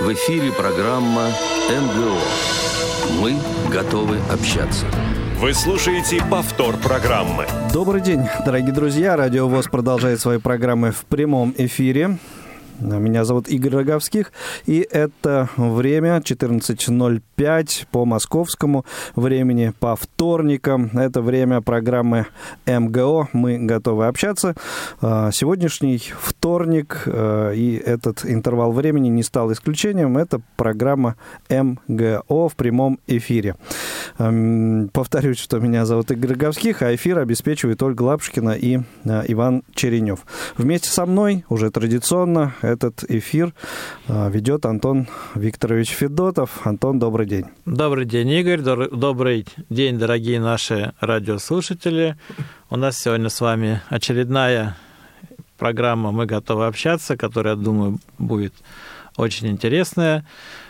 В эфире программа МГО. Мы готовы общаться. Вы слушаете повтор программы. Добрый день, дорогие друзья. Радио ВОЗ продолжает свои программы в прямом эфире. Меня зовут Игорь Роговских, и это время 14.05 по московскому времени, по вторникам. Это время программы МГО «Мы готовы общаться». А, сегодняшний вторник а, и этот интервал времени не стал исключением. Это программа МГО в прямом эфире. Повторюсь, что меня зовут Игорь Роговских, а эфир обеспечивает Ольга Лапшкина и а, Иван Черенев. Вместе со мной уже традиционно этот эфир а, ведет Антон Викторович Федотов. Антон, добрый день. Добрый день, Игорь. Добрый день, дорогие наши радиослушатели. У нас сегодня с вами очередная программа «Мы готовы общаться», которая, думаю, будет очень интересная.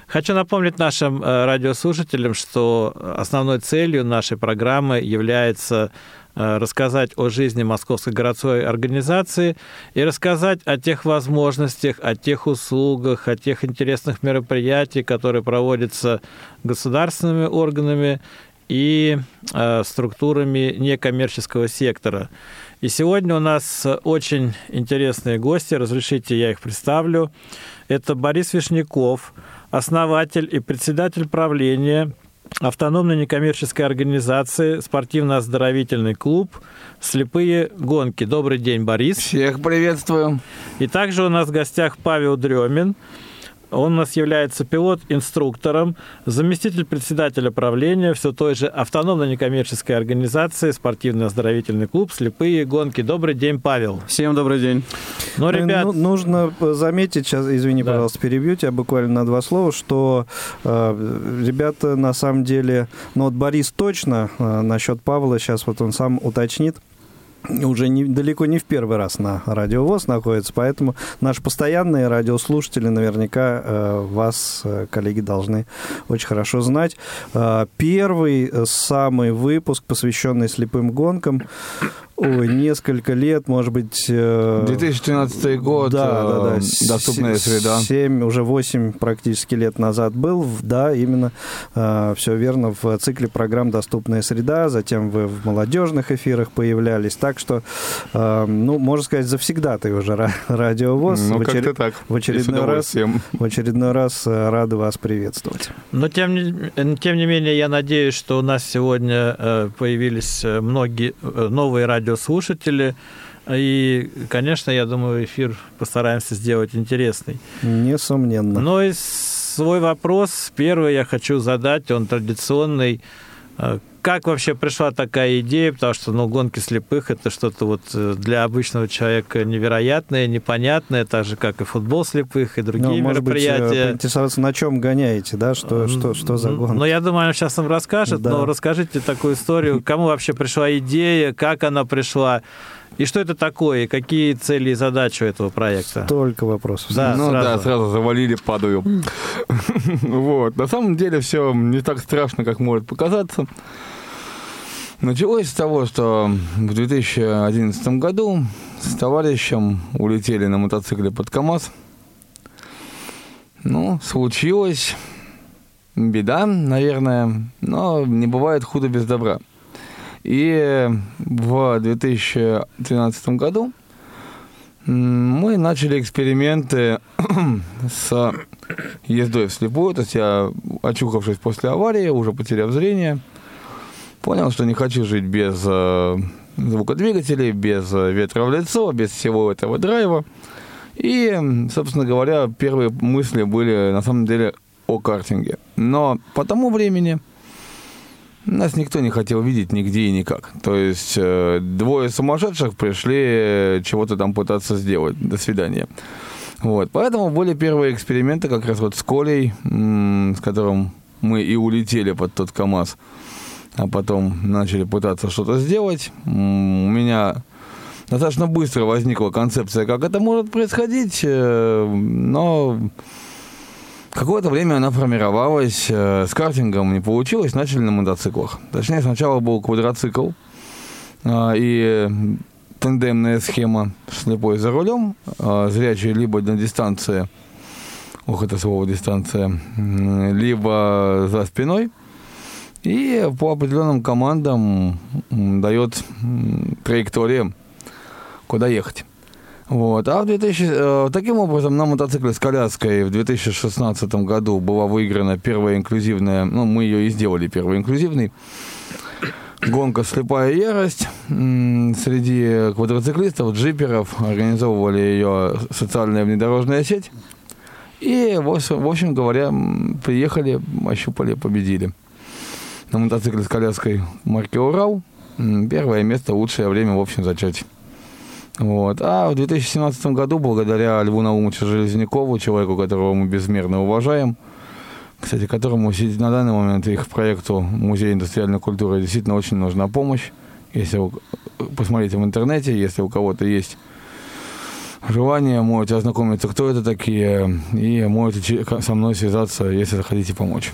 Хочу напомнить нашим э, радиослушателям, что основной целью нашей программы является рассказать о жизни Московской городской организации и рассказать о тех возможностях, о тех услугах, о тех интересных мероприятиях, которые проводятся государственными органами и э, структурами некоммерческого сектора. И сегодня у нас очень интересные гости. Разрешите, я их представлю. Это Борис Вишняков, основатель и председатель правления автономной некоммерческой организации «Спортивно-оздоровительный клуб. Слепые гонки». Добрый день, Борис. Всех приветствую. И также у нас в гостях Павел Дремин, он у нас является пилот-инструктором, заместитель председателя правления все той же автономной некоммерческой организации «Спортивно-оздоровительный клуб. Слепые гонки». Добрый день, Павел. Всем добрый день. Ну, ребят... Ну, нужно заметить, сейчас, извини, да. пожалуйста, перебью тебя буквально на два слова, что э, ребята на самом деле, ну вот Борис точно, э, насчет Павла сейчас вот он сам уточнит, уже не, далеко не в первый раз на Радио ВОЗ находится, поэтому наши постоянные радиослушатели наверняка э, вас, э, коллеги, должны очень хорошо знать. Э, первый э, самый выпуск, посвященный слепым гонкам, Ой, несколько лет, может быть... 2013 э, год, да, да, да. Э, доступная среда. 7, уже 8 практически лет назад был, да, именно, э, все верно, в цикле программ «Доступная среда», затем вы в молодежных эфирах появлялись, так что, ну, можно сказать, завсегда ты уже радиовоз. Ну, в, очер... так. в очередной раз, в очередной раз рады вас приветствовать. Но тем не, тем не менее, я надеюсь, что у нас сегодня появились многие новые радио радиослушатели. И, конечно, я думаю, эфир постараемся сделать интересный. Несомненно. Но и свой вопрос первый я хочу задать, он традиционный. Э, как вообще пришла такая идея? Потому что ну, гонки слепых – это что-то вот э, для обычного человека невероятное, непонятное, так же, как и футбол слепых, и другие ну, мероприятия. Может быть, поинтересоваться, на чем гоняете, да? Что, что, что за гонка? Ну, я думаю, он сейчас нам расскажет, да. но расскажите такую историю, кому вообще пришла идея, как она пришла, и что это такое? И какие цели и задачи у этого проекта? Столько вопросов. Да, ну сразу. да, сразу завалили, падаю. вот. На самом деле все не так страшно, как может показаться. Началось с того, что в 2011 году с товарищем улетели на мотоцикле под КАМАЗ. Ну, случилось. Беда, наверное, но не бывает худо без добра. И в 2013 году мы начали эксперименты с ездой вслепую. То есть я, очухавшись после аварии, уже потеряв зрение, понял, что не хочу жить без э, звукодвигателей, без ветра в лицо, без всего этого драйва. И, собственно говоря, первые мысли были на самом деле о картинге. Но по тому времени нас никто не хотел видеть нигде и никак. То есть э, двое сумасшедших пришли э, чего-то там пытаться сделать. До свидания. Вот. Поэтому были первые эксперименты как раз вот с Колей, с которым мы и улетели под тот КАМАЗ, а потом начали пытаться что-то сделать. У меня достаточно быстро возникла концепция, как это может происходить, э, но Какое-то время она формировалась, э, с картингом не получилось, начали на мотоциклах. Точнее, сначала был квадроцикл э, и тандемная схема слепой за рулем, э, зрячий либо на дистанции ох, это слово дистанция, либо за спиной, и по определенным командам дает траектория, куда ехать. Вот. А в 2000, э, таким образом на мотоцикле с коляской в 2016 году была выиграна первая инклюзивная, ну, мы ее и сделали первой инклюзивной, гонка «Слепая ярость» среди квадроциклистов, джиперов. Организовывали ее социальная внедорожная сеть. И, в общем говоря, приехали, ощупали, победили. На мотоцикле с коляской марки «Урал». Первое место, лучшее время в общем зачете. Вот. А в 2017 году, благодаря Льву Наумовичу Железнякову, человеку, которого мы безмерно уважаем, кстати, которому на данный момент их проекту Музея индустриальной культуры действительно очень нужна помощь. Если вы посмотрите в интернете, если у кого-то есть желание, можете ознакомиться, кто это такие, и можете со мной связаться, если хотите помочь.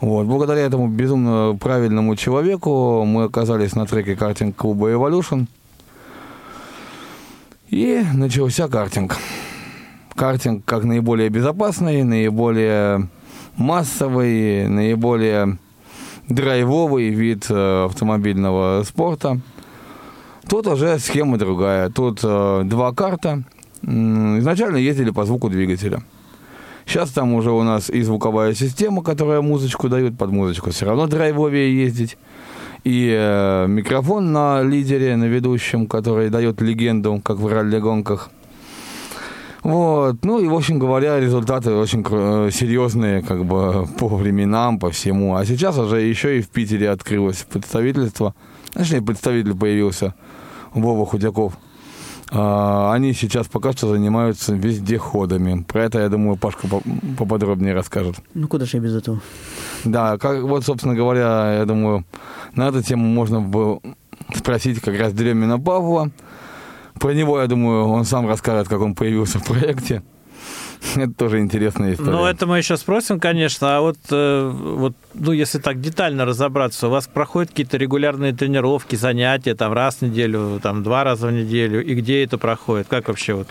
Вот. Благодаря этому безумно правильному человеку мы оказались на треке картинг-клуба Evolution – и начался картинг. Картинг как наиболее безопасный, наиболее массовый, наиболее драйвовый вид э, автомобильного спорта. Тут уже схема другая. Тут э, два карта. Изначально ездили по звуку двигателя. Сейчас там уже у нас и звуковая система, которая музычку дает, под музычку все равно драйвовее ездить и э, микрофон на лидере, на ведущем, который дает легенду, как в ралли-гонках. Вот. Ну и, в общем говоря, результаты очень э, серьезные, как бы по временам, по всему. А сейчас уже еще и в Питере открылось представительство. Точнее, представитель появился, Вова Худяков. А, они сейчас пока что занимаются вездеходами. Про это, я думаю, Пашка поподробнее расскажет. Ну, куда же я без этого? Да, как, вот, собственно говоря, я думаю, на эту тему можно было спросить как раз Дремина Павла. Про него, я думаю, он сам расскажет, как он появился в проекте. Это тоже интересная история. Ну, это мы еще спросим, конечно. А вот, э, вот, ну, если так детально разобраться, у вас проходят какие-то регулярные тренировки, занятия, там, раз в неделю, там, два раза в неделю, и где это проходит? Как вообще вот?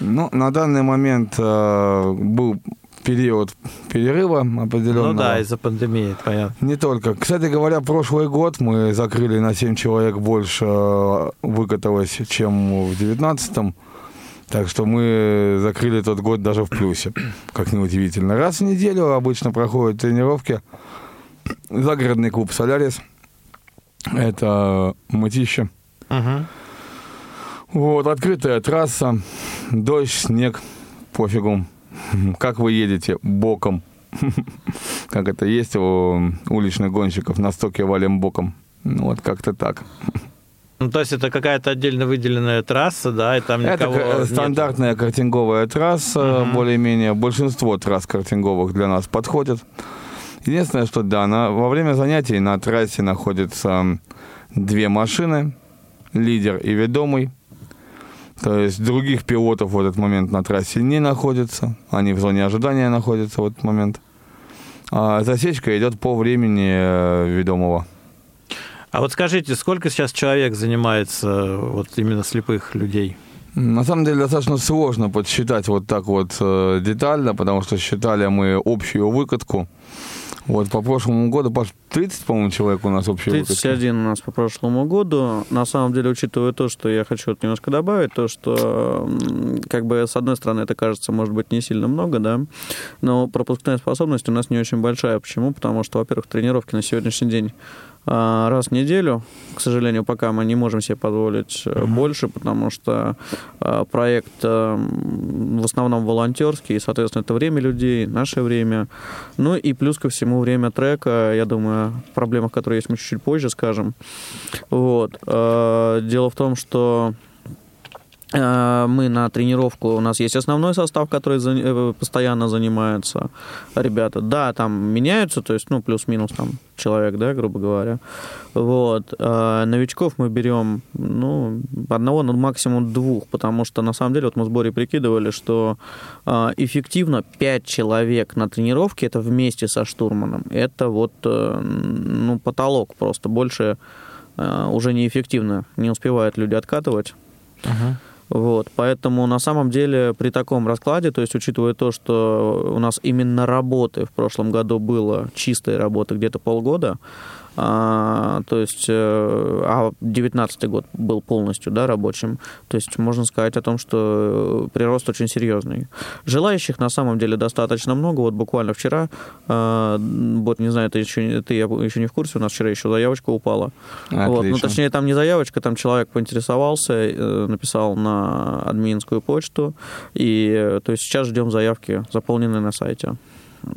Ну, на данный момент э, был период перерыва определенного. Ну да, из-за пандемии, понятно. Не только. Кстати говоря, прошлый год мы закрыли на 7 человек больше э, выкаталось, чем в 2019 так что мы закрыли тот год даже в плюсе, как неудивительно. Раз в неделю обычно проходят тренировки. Загородный клуб «Солярис». Это мытище. Угу. Вот, открытая трасса, дождь, снег, пофигу. Как вы едете? Боком. Как это есть у уличных гонщиков, на стоке валим боком. Ну, вот как-то так. Ну, то есть это какая-то отдельно выделенная трасса, да, и там никого Это стандартная нет. картинговая трасса, угу. более-менее. Большинство трасс картинговых для нас подходят. Единственное, что да, на, во время занятий на трассе находятся две машины, лидер и ведомый. То есть других пилотов в этот момент на трассе не находится. Они в зоне ожидания находятся в этот момент. А засечка идет по времени э, ведомого. А вот скажите, сколько сейчас человек занимается вот именно слепых людей? На самом деле достаточно сложно подсчитать вот так вот э, детально, потому что считали мы общую выкатку. Вот по прошлому году, Паш, 30, по-моему, человек у нас общий 31 выкатки. у нас по прошлому году. На самом деле, учитывая то, что я хочу вот немножко добавить, то, что, как бы, с одной стороны, это кажется, может быть, не сильно много, да, но пропускная способность у нас не очень большая. Почему? Потому что, во-первых, тренировки на сегодняшний день раз в неделю. К сожалению, пока мы не можем себе позволить uh-huh. больше, потому что а, проект а, в основном волонтерский, и, соответственно, это время людей, наше время. Ну и плюс ко всему время трека. Я думаю, о проблемах, которые есть, мы чуть-чуть позже скажем. Вот. Дело в том, что Э, мы на тренировку, у нас есть основной состав, который э, постоянно занимается ребята. Да, там меняются, то есть, ну, плюс-минус там человек, да, грубо говоря. Вот. А новичков мы берем, ну, одного, ну, максимум двух, потому что, на самом деле, вот мы в сборе прикидывали, что эффективно 5 человек на тренировке, это вместе со штурманом, это вот, ну, потолок просто, больше уже неэффективно, не успевают люди откатывать. Uh-huh. Вот, поэтому на самом деле при таком раскладе, то есть учитывая то, что у нас именно работы в прошлом году было, чистой работы где-то полгода, то есть, э, а 19 год был полностью да, рабочим. То есть можно сказать о том, что прирост очень серьезный. Желающих на самом деле достаточно много. Вот буквально вчера, а, вот не знаю, ты еще, ты еще не в курсе, у нас вчера еще заявочка упала. Вот, ну, точнее, там не заявочка, там человек поинтересовался, э, написал на админскую почту, и э, то есть сейчас ждем заявки, заполненные на сайте.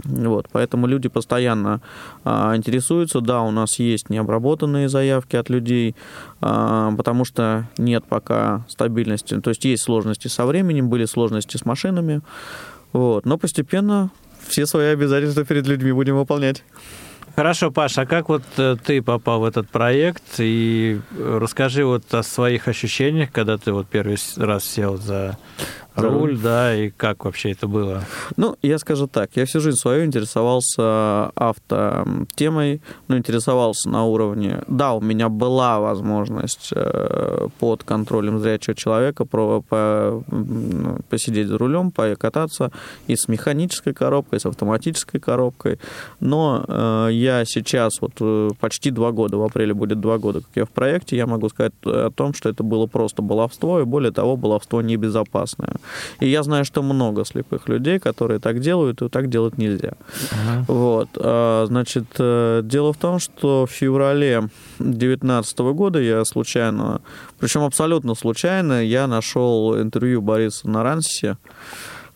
Вот, поэтому люди постоянно а, интересуются. Да, у нас есть необработанные заявки от людей, а, потому что нет пока стабильности. То есть есть сложности со временем, были сложности с машинами. Вот, но постепенно все свои обязательства перед людьми будем выполнять. Хорошо, Паша, а как вот э, ты попал в этот проект? И расскажи вот о своих ощущениях, когда ты вот первый раз сел за руль, да, и как вообще это было? Ну, я скажу так, я всю жизнь свою интересовался автотемой, ну, интересовался на уровне... Да, у меня была возможность э, под контролем зрячего человека про, по, посидеть за рулем, покататься и с механической коробкой, и с автоматической коробкой, но э, я сейчас, вот э, почти два года, в апреле будет два года, как я в проекте, я могу сказать о том, что это было просто баловство, и более того, баловство небезопасное. И я знаю, что много слепых людей, которые так делают, и так делать нельзя. Uh-huh. Вот. А, значит, э, дело в том, что в феврале 2019 года я случайно, причем абсолютно случайно, я нашел интервью Бориса Наранси,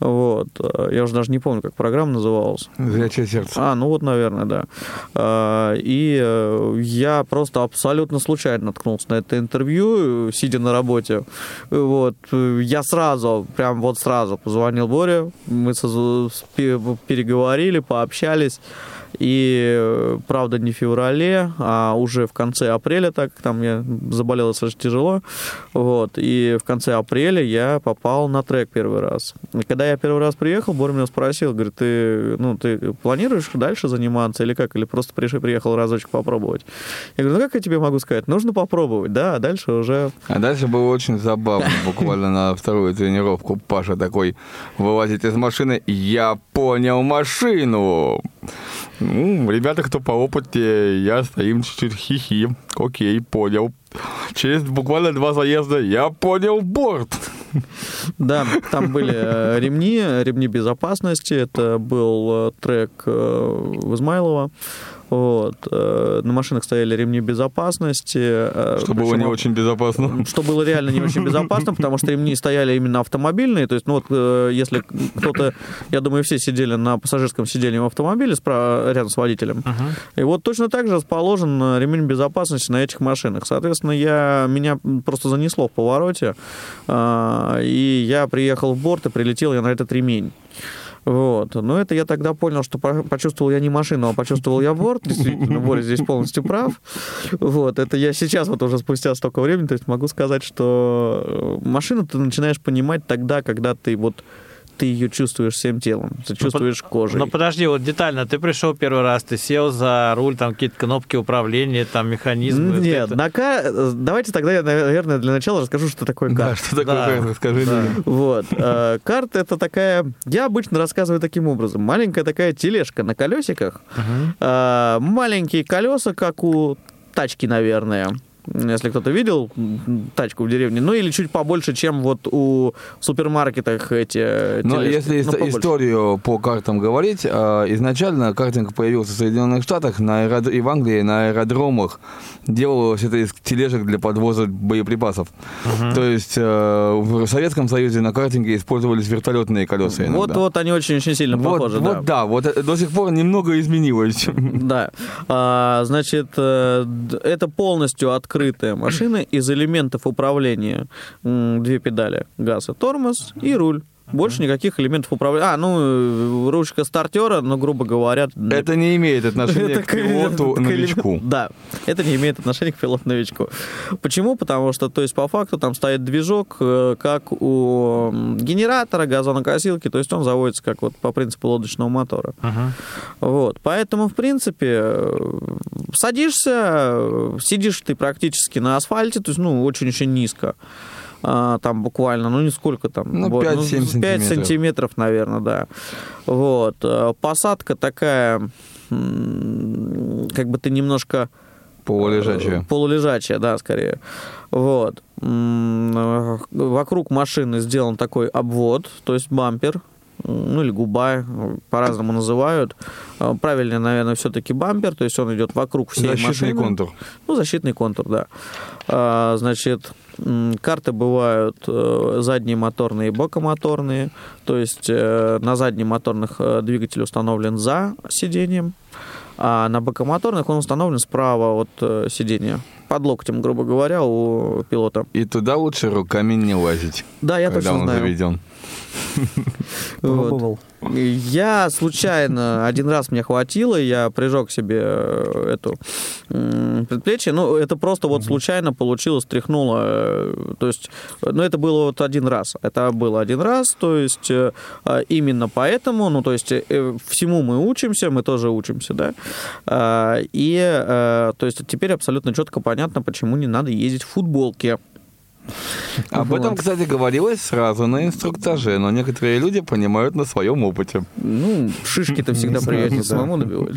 вот. Я уже даже не помню, как программа называлась. «Зрячее сердце». А, ну вот, наверное, да. А, и э, я просто абсолютно случайно наткнулся на это интервью, сидя на работе. Вот. Я сразу, прям вот сразу позвонил Боре, мы переговорили, пообщались. И, э, правда, не в феврале, а уже в конце апреля, так как там я заболел достаточно тяжело. Вот. И в конце апреля я попал на трек первый раз. И когда я первый раз приехал, Боря меня спросил, говорит, ты, ну, ты планируешь дальше заниматься или как? Или просто пришел, приехал разочек попробовать? Я говорю, ну как я тебе могу сказать? Нужно попробовать, да, а дальше уже... А дальше было очень забавно. Буквально на вторую тренировку Паша такой вылазит из машины. Я понял машину. Ну, ребята, кто по опыте, я стоим чуть-чуть хихи. Окей, понял. Через буквально два заезда я понял борт. Да, там были э, ремни, ремни безопасности. Это был э, трек э, Измайлова. Вот. Э, на машинах стояли ремни безопасности. Э, что было не очень безопасно. Что было реально не очень безопасно, потому что ремни стояли именно автомобильные. То есть, ну вот, э, если кто-то, я думаю, все сидели на пассажирском сиденье в автомобиле рядом с водителем. Uh-huh. И вот точно так же расположен ремень безопасности на этих машинах. Соответственно, я, меня просто занесло в повороте, и я приехал в борт и прилетел я на этот ремень. Вот. Но это я тогда понял, что почувствовал я не машину, а почувствовал я борт. Действительно, Боря здесь полностью прав. Вот. Это я сейчас, вот уже спустя столько времени, то есть могу сказать, что э, машину ты начинаешь понимать тогда, когда ты вот ты ее чувствуешь всем телом, ты чувствуешь ну, кожей. Ну подожди, вот детально, ты пришел первый раз, ты сел за руль, там какие-то кнопки управления, там механизмы. Нет, это... на кар... давайте тогда я, наверное, для начала расскажу, что такое карта. Да, что такое да. карта, расскажи да. Вот. Э, карта это такая, я обычно рассказываю таким образом, маленькая такая тележка на колесиках, uh маленькие колеса, как у тачки, наверное если кто-то видел тачку в деревне, ну или чуть побольше, чем вот у супермаркетах эти Но тележки. если ну, историю по картам говорить, а, изначально картинг появился в Соединенных Штатах на аэрод... и в Англии на аэродромах делалось это из тележек для подвоза боеприпасов. Uh-huh. То есть э, в Советском Союзе на картинге использовались вертолетные колеса иногда. Вот, вот они очень-очень сильно вот, похожи. Вот, да. да, вот до сих пор немного изменилось. Да. А, значит, э, это полностью от открытая машина из элементов управления две педали, газ и тормоз и руль. Больше никаких элементов управления. А, ну, ручка стартера, ну, грубо говоря... Это не имеет отношения к пилоту-новичку. Да, это не имеет отношения к пилоту-новичку. Почему? Потому что, то есть, по факту, там стоит движок, э, как у генератора, газонокосилки, то есть он заводится как вот по принципу лодочного мотора. Вот, поэтому, в принципе, э, садишься, сидишь ты практически на асфальте, то есть, ну, очень-очень низко. А, там буквально, ну, не сколько там. Ну, вот, 5-7 5 сантиметров. сантиметров, наверное, да. Вот. А, Посадка такая, как бы ты немножко... Полулежачая. Э, Полулежачая, да, скорее. Вот. Э, Вокруг машины сделан такой обвод, то есть бампер, ну или губа, по-разному называют. Э, Правильнее, наверное, все-таки бампер, то есть он идет вокруг всей Защитный машины. контур. Ну, защитный контур, да. А, Значит, карты бывают э, задние моторные и бокомоторные. То есть э, на задних моторных э, двигатель установлен за сиденьем, а на бокомоторных он установлен справа от сидения. Под локтем, грубо говоря, у пилота. И туда лучше руками не лазить, Да, я точно он знаю. заведен. Вот. Пробовал. Я случайно, один раз мне хватило, я прижег себе э, эту предплечье, ну, это просто вот случайно получилось, тряхнуло, э, то есть, ну, это было вот один раз, это было один раз, то есть, э, а, именно поэтому, ну, то есть, всему мы учимся, мы тоже учимся, да, А, и, то есть, теперь абсолютно четко понятно, почему не надо ездить в футболке. Об этом, Вот. кстати, говорилось сразу на инструктаже, но некоторые люди понимают на своем опыте. Ну, шишки-то всегда Не приятнее самому набивать.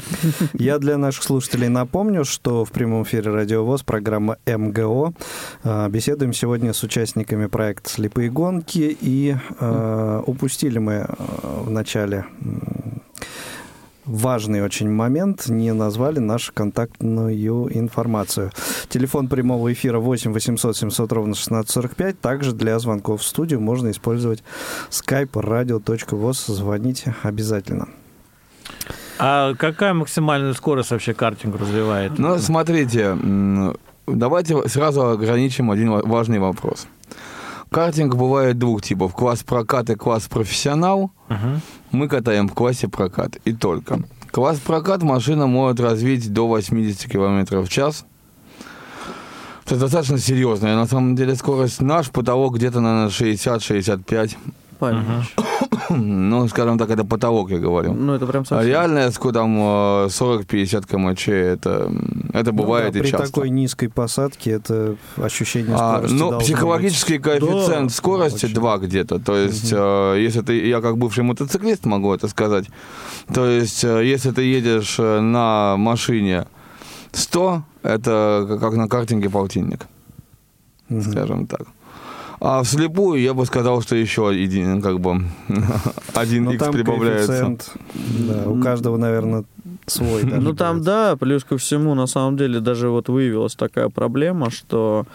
Я для наших слушателей напомню, что в прямом эфире Радио ВОЗ программа МГО. А, Беседуем сегодня с участниками проекта «Слепые гонки». И э, упустили мы э, в начале важный очень момент, не назвали нашу контактную информацию. Телефон прямого эфира 8 800 700 ровно 1645. Также для звонков в студию можно использовать skype radio.voz. Звоните обязательно. А какая максимальную скорость вообще картинг развивает? Но смотрите, давайте сразу ограничим один ва- важный вопрос. Картинг бывает двух типов. Класс прокат и класс профессионал. Мгм. Мы катаем в классе прокат и только. Класс прокат машина может развить до 80 км в час. Это достаточно серьезная на самом деле скорость. Наш потолок где-то, наверное, 60-65. Понятно. Ну, скажем так, это потолок, я говорю. Ну, это прям А совсем... реальная ску- там э, 40-50 км, это, м, это бывает Ну да, и при часто. такой низкой посадке это ощущение А, скорости ну, должно психологический коэффициент Да, скорости очень. 2 где-то. То есть, э, если ты, я как бывший мотоциклист могу это сказать, то есть, э, если ты едешь э, на машине 100, это как на картинге полтинник, Мгм. скажем так. А вслепую я бы сказал, что еще один, как бы, один Но x Ну, там прибавляется. да, у каждого, наверное, свой. даже Ну там да, плюс ко всему, на самом деле, даже вот выявилась такая проблема, что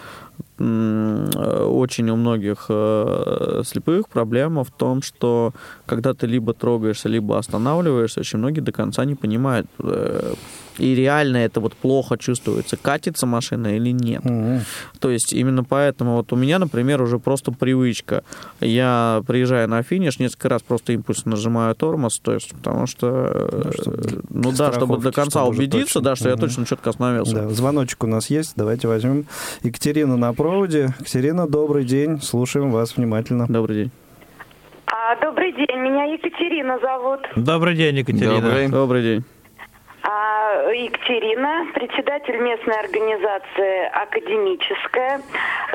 очень у многих э, слепых проблема в том, что когда ты либо трогаешься, либо останавливаешься, очень многие до конца не понимают, э, и реально это вот плохо чувствуется, катится машина или нет. Мгм. То есть именно поэтому вот у меня, например, уже просто привычка. Я приезжаю на финиш, несколько раз просто импульсно нажимаю тормоз, то есть потому что, чтобы ну да, чтобы до конца чтобы убедиться, да, что я Мгм. точно четко остановился. Да, звоночек у нас есть, давайте возьмем Екатерину на проводе. Екатерина, добрый день, слушаем вас внимательно. Добрый день. А, добрый день, меня Екатерина зовут. Добрый день, Екатерина. Добрый. Добрый день. А, Екатерина, председатель местной организации «Академическая».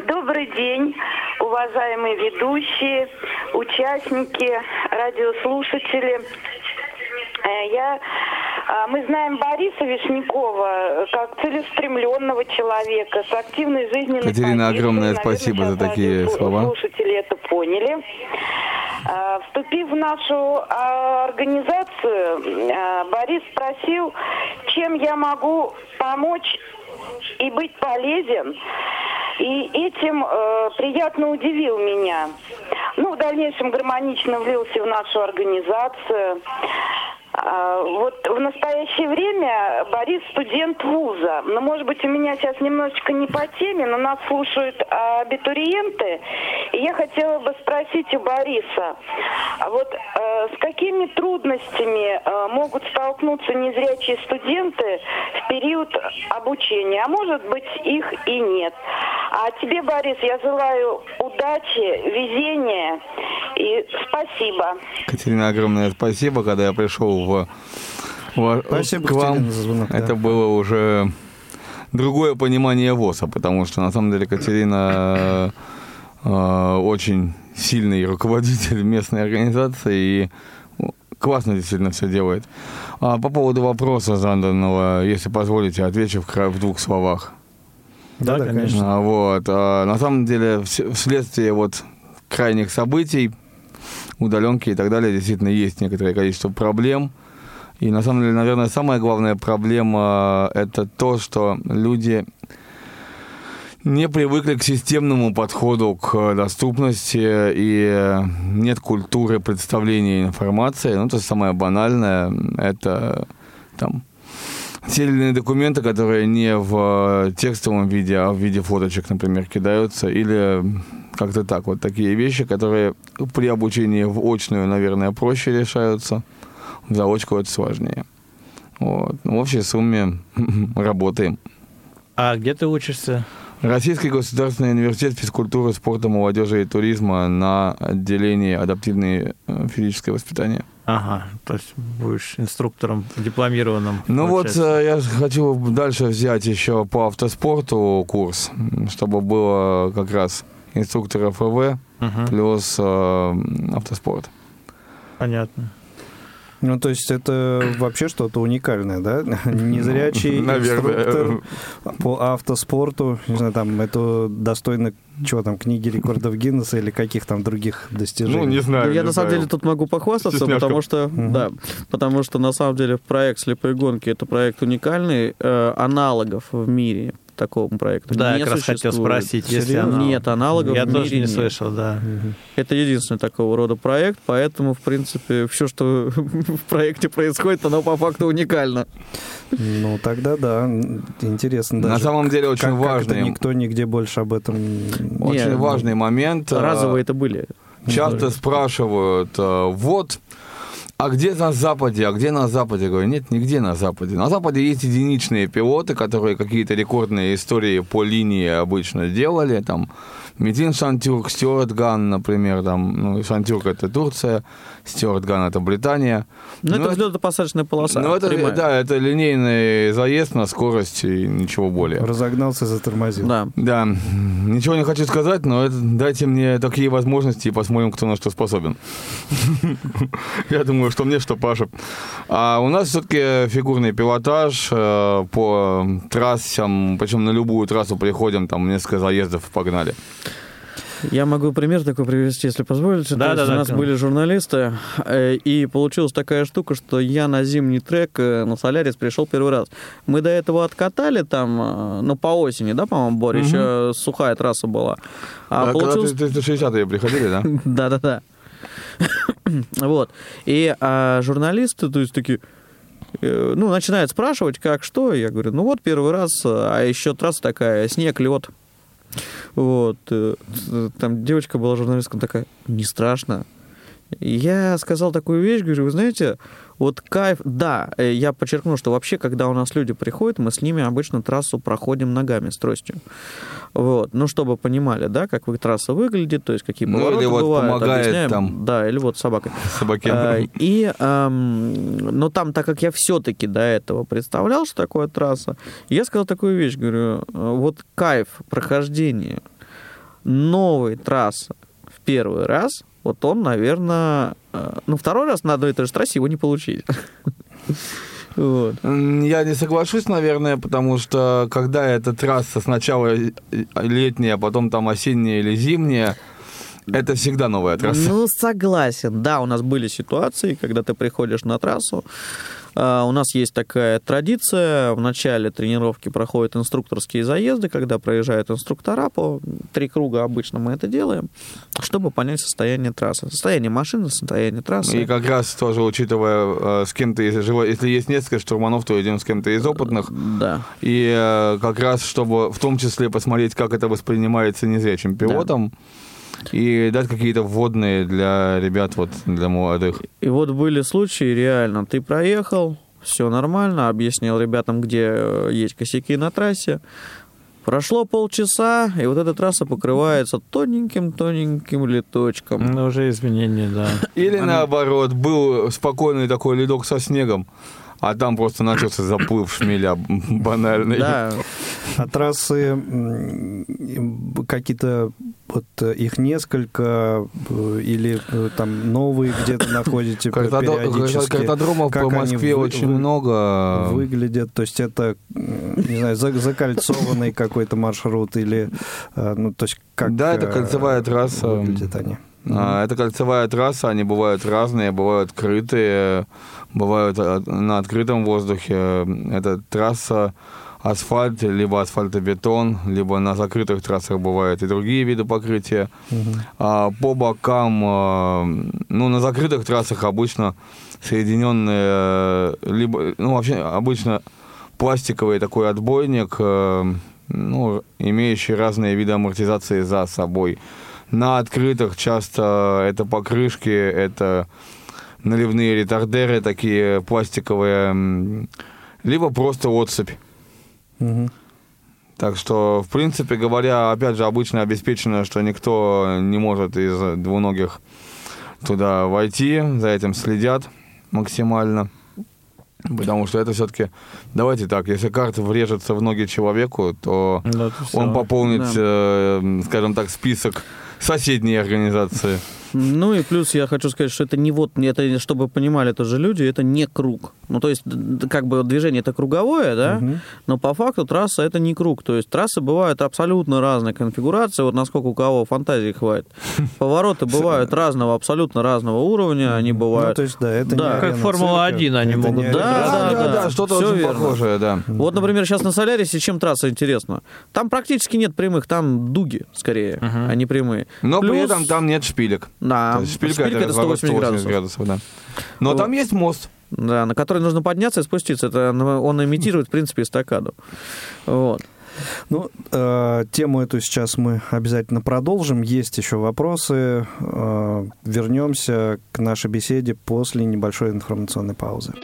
Добрый день, уважаемые ведущие, участники, радиослушатели. Э, Я, а, мы знаем Бориса Вишнякова как целеустремленного человека с активной жизненной Катерина, позицией. огромное Наверное, спасибо за такие слова. Слушатели это поняли. А, Вступив в нашу а, организацию, Борис спросил, чем я могу помочь и быть полезен. И этим э, приятно удивил меня. Ну, в дальнейшем гармонично влился в нашу организацию. А, Вот в настоящее время Борис студент вуза. Но, может быть, у меня сейчас немножечко не по теме, но нас слушают а, абитуриенты. И я хотела бы спросить у Бориса, а вот э, с какими трудностями э, могут столкнуться незрячие студенты в период обучения? А может быть, их и нет. А тебе, Борис, я желаю удачи, везения и спасибо. Катерина, огромное спасибо, когда я пришел в, в- Спасибо, к вам. Катерина, за звонок, да. Это было уже другое понимание ВОЗа, потому что на самом деле Катерина э, очень сильный руководитель местной организации и ну, классно действительно все делает. А по поводу вопроса заданного, если позволите, отвечу в, в двух словах. Да, конечно. А, Вот. а, На самом деле, вс- вследствие вот крайних событий, удаленки и так далее, действительно есть некоторое количество проблем. И на самом деле, наверное, самая главная проблема – это то, что люди не привыкли к системному подходу к доступности и нет культуры представления информации. Ну, то есть самое банальное – это там те или иные документы, которые не в текстовом виде, а в виде фоточек, например, кидаются, или как-то так. Вот такие вещи, которые при обучении в очную, наверное, проще решаются, в заочку это сложнее. Вот. В общей сумме работаем. А где ты учишься? Российский государственный университет физкультуры, спорта, молодежи и туризма на отделении адаптивное э, физическое воспитание. Ага, то есть будешь инструктором дипломированным. Ну вот получается. э, я хочу дальше взять еще по автоспорту курс, чтобы было как раз инструктор ФВ Мгм, плюс э, автоспорт. Понятно. Ну, то есть это вообще что-то уникальное, да? Незрячий Наверное. инструктор по автоспорту, не знаю, там, это достойно, чего там, книги рекордов Гиннесса или каких там других достижений? Ну, знаю. Ну, я на самом деле тут могу похвастаться, Стесняшка. потому что, Мгм. да, потому что на самом деле проект «Слепые гонки» — это проект уникальный, э, аналогов в мире такого проекта Да, не я как раз хотел спросить, если Серьезно? она... Нет, аналогов Я в тоже мире не нет. слышал, да. Это единственный такого рода проект, поэтому, в принципе, все, что в проекте происходит, оно по факту уникально. Ну, тогда да, интересно даже. На самом деле очень как- важный, никто нигде больше об этом... очень Не, важный момент. э, Разовые это были. Часто спрашивают, э, вот, а где на Западе, а где на Западе? Я говорю, нет, нигде на Западе. На Западе есть единичные пилоты, которые какие-то рекордные истории по линии обычно делали, там, Метин Шентюрк, Стюарт Ган, например, там, ну, Шентюрк это Турция, Стюарт Ган это Британия. Ну, Ну, это это- взлетно-посадочная полоса. Ну, это, прямая. да, это линейный заезд на скорость и ничего более. Разогнался, затормозил. Да. Да, ничего не хочу сказать, но это, дайте мне такие возможности и посмотрим, кто на что способен. Я думаю, что мне, что Паша. А у нас все-таки фигурный пилотаж э, по трассам, причем на любую трассу приходим, там несколько заездов погнали. Я могу пример такой привести, если позволите. Да, То да, есть да, у нас конечно. были журналисты, э, и получилась такая штука, что я на зимний трек э, на Солярис пришел первый раз. Мы до этого откатали там, э, ну, по осени, да, по-моему, Боря, еще сухая трасса была. А А когда получилось... 360-е приходили, да? Да-да-да. Вот. И а, журналисты, то есть такие, ну, начинают спрашивать, как, что. Я говорю, ну вот первый раз, а еще трасса такая, снег, лед. Вот. э, Там девочка была журналистком такая, не страшно. Я сказал такую вещь, говорю, вы знаете, вот кайф, да, э, я подчеркну, что вообще, когда у нас люди приходят, мы с ними обычно трассу проходим ногами с тростью. Вот, ну, чтобы понимали, да, как трасса выглядит, то есть какие Ну, повороты или вот бывают, помогает объясняем. там. Да, или вот собакой. Собаки. А, И, ам, но там, так как я все-таки до этого представлял, что такое трасса, я сказал такую вещь, говорю, вот кайф прохождения новой трассы первый раз, вот он, наверное, ну, второй раз на одной и той же трассе его не получить. Вот. Я не соглашусь, наверное, потому что когда эта трасса сначала летняя, а потом там осенняя или зимняя, это всегда новая трасса. Ну, согласен. Да, у нас были ситуации, когда ты приходишь на трассу. А, У нас есть такая традиция. В начале тренировки проходят инструкторские заезды, когда проезжают инструктора по три круга. Обычно мы это делаем, чтобы понять состояние трассы. Состояние машины, состояние трассы. И как раз тоже учитывая, э, с кем-то, если, живо- если есть несколько штурманов, то идем с кем-то из опытных. Да. И э, как раз, чтобы в том числе посмотреть, как это воспринимается незрячим пилотом, и дать какие-то вводные для ребят, вот для молодых. И вот были случаи, реально, ты проехал, все нормально, объяснил ребятам, где э, есть косяки на трассе. Прошло полчаса, и вот эта трасса покрывается тоненьким-тоненьким литочком. Ну, уже изменения, да. Или наоборот, был спокойный такой ледок со снегом, а там просто начался заплыв шмеля банальный. Да. А трассы какие-то вот их несколько э, или э, там новые где-то находите периодически? Картодромов по Москве очень много. выглядят? То есть это, не знаю, за- закольцованный какой-то маршрут или, э, ну, то есть как Да, это кольцевая трасса. Выглядят они. А, Это кольцевая трасса, они бывают разные, бывают крытые, бывают а, на открытом воздухе. Это трасса асфальт, либо асфальтобетон, либо на закрытых трассах бывают и другие виды покрытия. А по бокам, а, ну, на закрытых трассах обычно соединенные, либо, ну, вообще обычно пластиковый такой отбойник, э, ну, имеющий разные виды амортизации за собой. На открытых часто это покрышки, это наливные ретардеры такие пластиковые, либо просто отсыпь. Мгм. Так что, в принципе говоря, опять же, обычно обеспечено, что никто не может из двуногих туда войти, за этим следят максимально. Потому что это все-таки, давайте так, если карта врежется в ноги человеку, то Да, он пополнит, Да. э, скажем так, список соседней организации. Ну и плюс я хочу сказать, что это не вот, это, чтобы понимали тоже люди, это не круг. Ну то есть как бы движение это круговое, да, Мгм. но по факту трасса это не круг. То есть трассы бывают абсолютно разной конфигурации, вот насколько у кого фантазии хватит. Повороты бывают разного, абсолютно разного уровня, они Ну, бывают. то есть, да, это Да. не Как арена Формула-1 цирка, они могут Да, да, да. что-то очень верно. похожее, да. Вот, например, сейчас на Солярисе чем трасса интересна? Там практически нет прямых, там дуги скорее, а не прямые. Но при Плюс- этом там нет шпилек. Да, шпилька, шпилька это разворот 180 градусов. градусов, да. Но Вот. там есть мост. Да, на который нужно подняться и спуститься. Это он имитирует, в принципе, эстакаду. Вот. Ну, э, тему эту сейчас мы обязательно продолжим. Есть еще вопросы. Э, вернемся к нашей беседе после небольшой информационной паузы.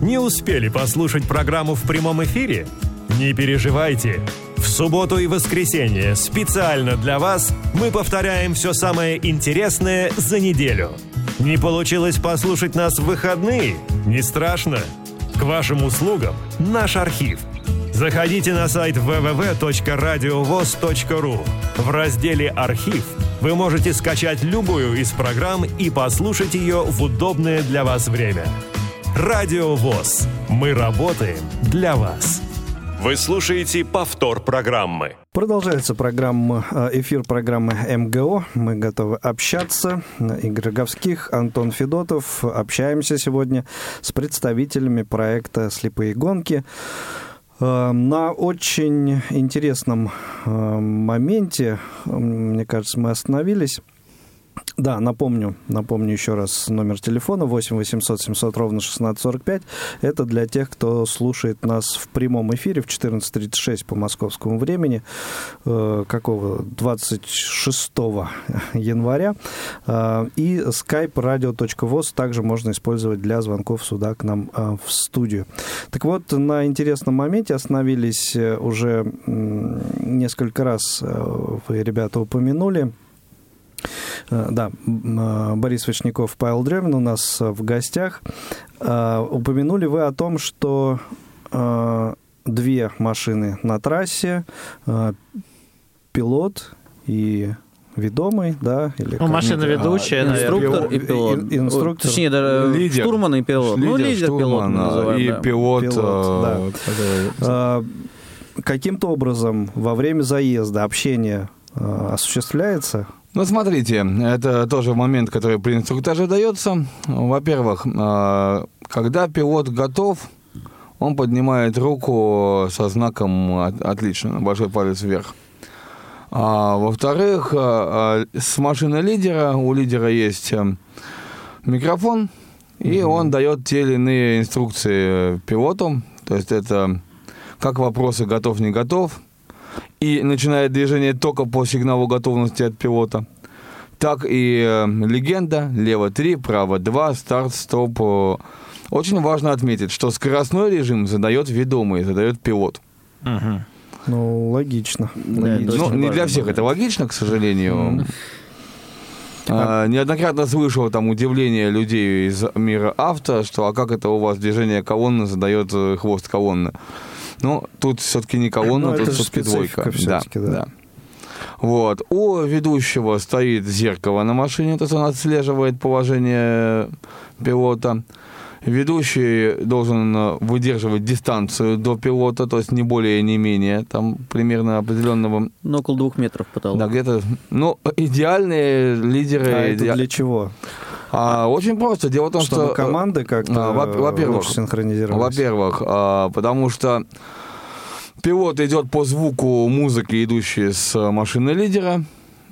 Не успели послушать программу в прямом эфире? Не переживайте. В субботу и воскресенье специально для вас мы повторяем все самое интересное за неделю. Не получилось послушать нас в выходные? Не страшно. К вашим услугам наш архив. Заходите на сайт www.radiovoz.ru. В разделе «Архив» вы можете скачать любую из программ и послушать ее в удобное для вас время. Радио ВОЗ. Мы работаем для вас. Вы слушаете повтор программы. Продолжается программа, э, эфир программы МГО. Мы готовы общаться. Игорь Роговских, Антон Федотов. Общаемся сегодня с представителями проекта «Слепые гонки». Э, На очень интересном э, моменте, мне кажется, мы остановились. Да, напомню, напомню еще раз номер телефона 8 800 700 ровно 1645. Это для тех, кто слушает нас в прямом эфире в 14.36 по московскому времени, э, какого 26 января. Э, и skype radio.voz также можно использовать для звонков сюда к нам э, в студию. Так вот, на интересном моменте остановились э, уже несколько раз, э, вы, ребята, упомянули. Э, Да, э, Борис Вишняков, Павел Древин у нас э, в гостях. Упомянули вы о том, что две машины на трассе, пилот и ведомый, да? Или Ну, машина ведущая, наверное. Инструктор пилот- и пилот. ин- инструктор. Точнее, даже Лидер. штурман и пилот. ну, лидер пилот штурман, мы а, называем, и да. пилот. Пилот, да. А, Каким-то образом во время заезда общение э, осуществляется? Ну, смотрите, это тоже момент, который при инструктаже дается. Во-первых, э, когда пилот готов, он поднимает руку со знаком «От- «Отлично», большой палец вверх. А, во-вторых, э, э, с машины лидера, у лидера есть микрофон, и он дает те или иные инструкции пилоту. То есть это как вопросы готов, не готов, и начинает движение только по сигналу готовности от пилота, так и э, легенда, лево 3, право 2, старт, стоп. Э, Очень важно отметить, что скоростной режим задает ведомый, задает пилот. Мгм. Ну, логично. Да, Логично. Ну, не для всех это логично, к сожалению. А, неоднократно слышал там удивление людей из мира авто, что а как это у вас движение колонны задает э, хвост колонны. Но тут все-таки не колонна, Ну, это тут все-таки двойка. специфика всё-таки, да. Вот. У ведущего стоит зеркало на машине, то есть он отслеживает положение пилота. Ведущий должен выдерживать дистанцию до пилота, то есть не более, не менее, там примерно определенного, Ну, около двух метров потолок. да, где-то, ну, идеальные лидеры. А это для чего? А, очень просто. Дело в том, Чтобы что... э, команды как-то а, во- во-первых, лучше синхронизировались? Во-первых, а, потому что пилот идет по звуку музыки, идущей с э, машины лидера.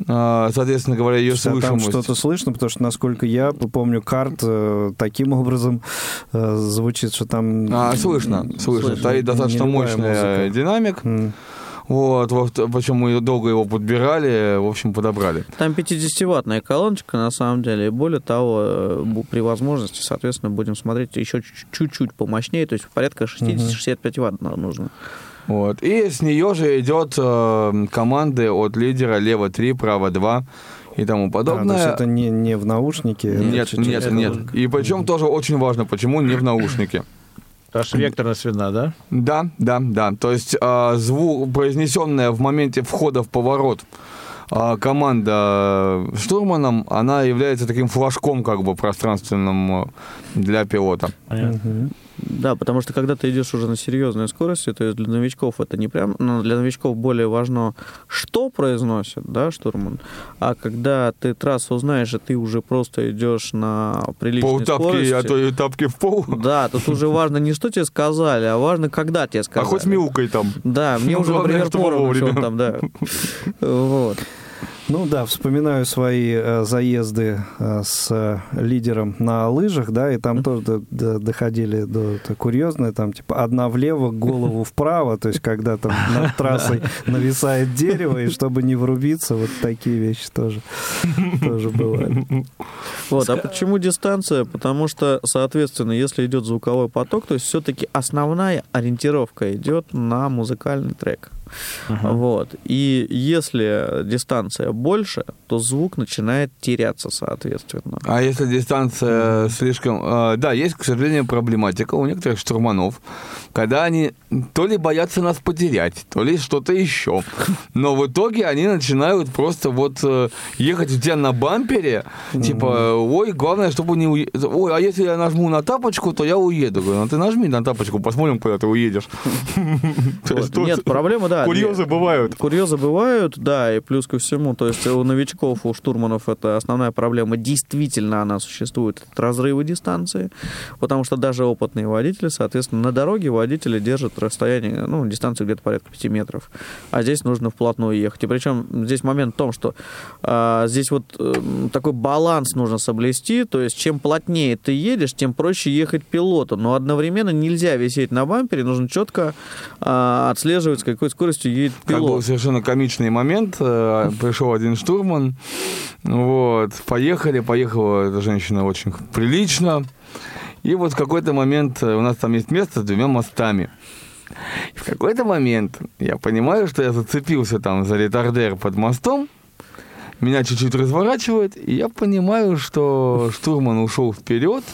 А, Соответственно говоря, ее а там слышимость. что-то слышно, потому что, насколько я помню, карт э, таким образом звучит, что там... А, слышно, слышно. Слышно. Стоит достаточно мощный музыка. динамик. М. Вот, во- причем мы долго его подбирали, в общем, подобрали. Там 50-ваттная колоночка, на самом деле. И более того, э, при возможности, соответственно, будем смотреть еще чуть- чуть-чуть помощнее, то есть порядка 60-65 ватт нам нужно. Вот. И с нее же идет э, команды от лидера лево 3, право 2 и тому А, то подобное. есть это не, не в наушнике? это Нет, чуть-чуть- нет, это нет. И причем тоже очень важно, почему не в наушнике. Аж векторность видна, да? Да, да, да. То есть а, звук, произнесенная в моменте входа в поворот а, команда штурманом, она является таким флажком как бы пространственным э, для пилота. Понятно. Да, потому что когда ты идешь уже на серьезной скорости, то есть для новичков это не прям, но для новичков более важно, что произносит, да, штурман, а когда ты трассу знаешь, и ты уже просто идешь на приличной Полтапки, скорости, а то и тапки в пол. да, тут уже важно не что тебе сказали, а важно, когда тебе А сказали. хоть мяукай там. Да, мне Ну, уже, главное, например, что там, да. Вот. Ну да, вспоминаю свои э, заезды э, с э, лидером на лыжах, да, и там тоже до- до- доходили до это курьезное, там типа одна влево, голову вправо, то есть когда там над трассой нависает дерево, и чтобы не врубиться, вот такие вещи тоже, тоже бывали. Вот, а почему дистанция? Потому что, соответственно, если идет звуковой поток, то есть все-таки основная ориентировка идет на музыкальный трек. Вот. И если дистанция больше, то звук начинает теряться, соответственно. А если дистанция слишком... э, да, есть, к сожалению, проблематика у некоторых штурманов, когда они то ли боятся нас потерять, то ли что-то еще. Но в итоге они начинают просто вот э, ехать у тебя на бампере, типа, ой, главное, чтобы не уе- Ой, а если я нажму на тапочку, то я уеду. Говорю, ну ты нажми на тапочку, посмотрим, куда ты уедешь. Нет, проблема, да. Курьезы бывают. Курьезы бывают, да, и плюс ко всему, то есть у новичков, у штурманов это основная проблема, действительно она существует, это разрывы дистанции, потому что даже опытные водители, соответственно, на дороге водители держат расстояние, ну, дистанцию где-то порядка 5 метров, а здесь нужно вплотную ехать. И причем здесь момент в том, что а, здесь вот эм, такой баланс нужно соблюсти, то есть чем плотнее ты едешь, тем проще ехать пилоту, но одновременно нельзя висеть на бампере, нужно четко а, отслеживать, с какой скоростью едет Как был пилот. совершенно комичный момент. э, Пришел один штурман. Вот. Поехали. Поехала эта женщина очень прилично. И вот в какой-то момент э, у нас там есть место с двумя мостами. И в какой-то момент я понимаю, что я зацепился там за ретардер под мостом. Меня чуть-чуть разворачивает, и я понимаю, что штурман ушел вперед,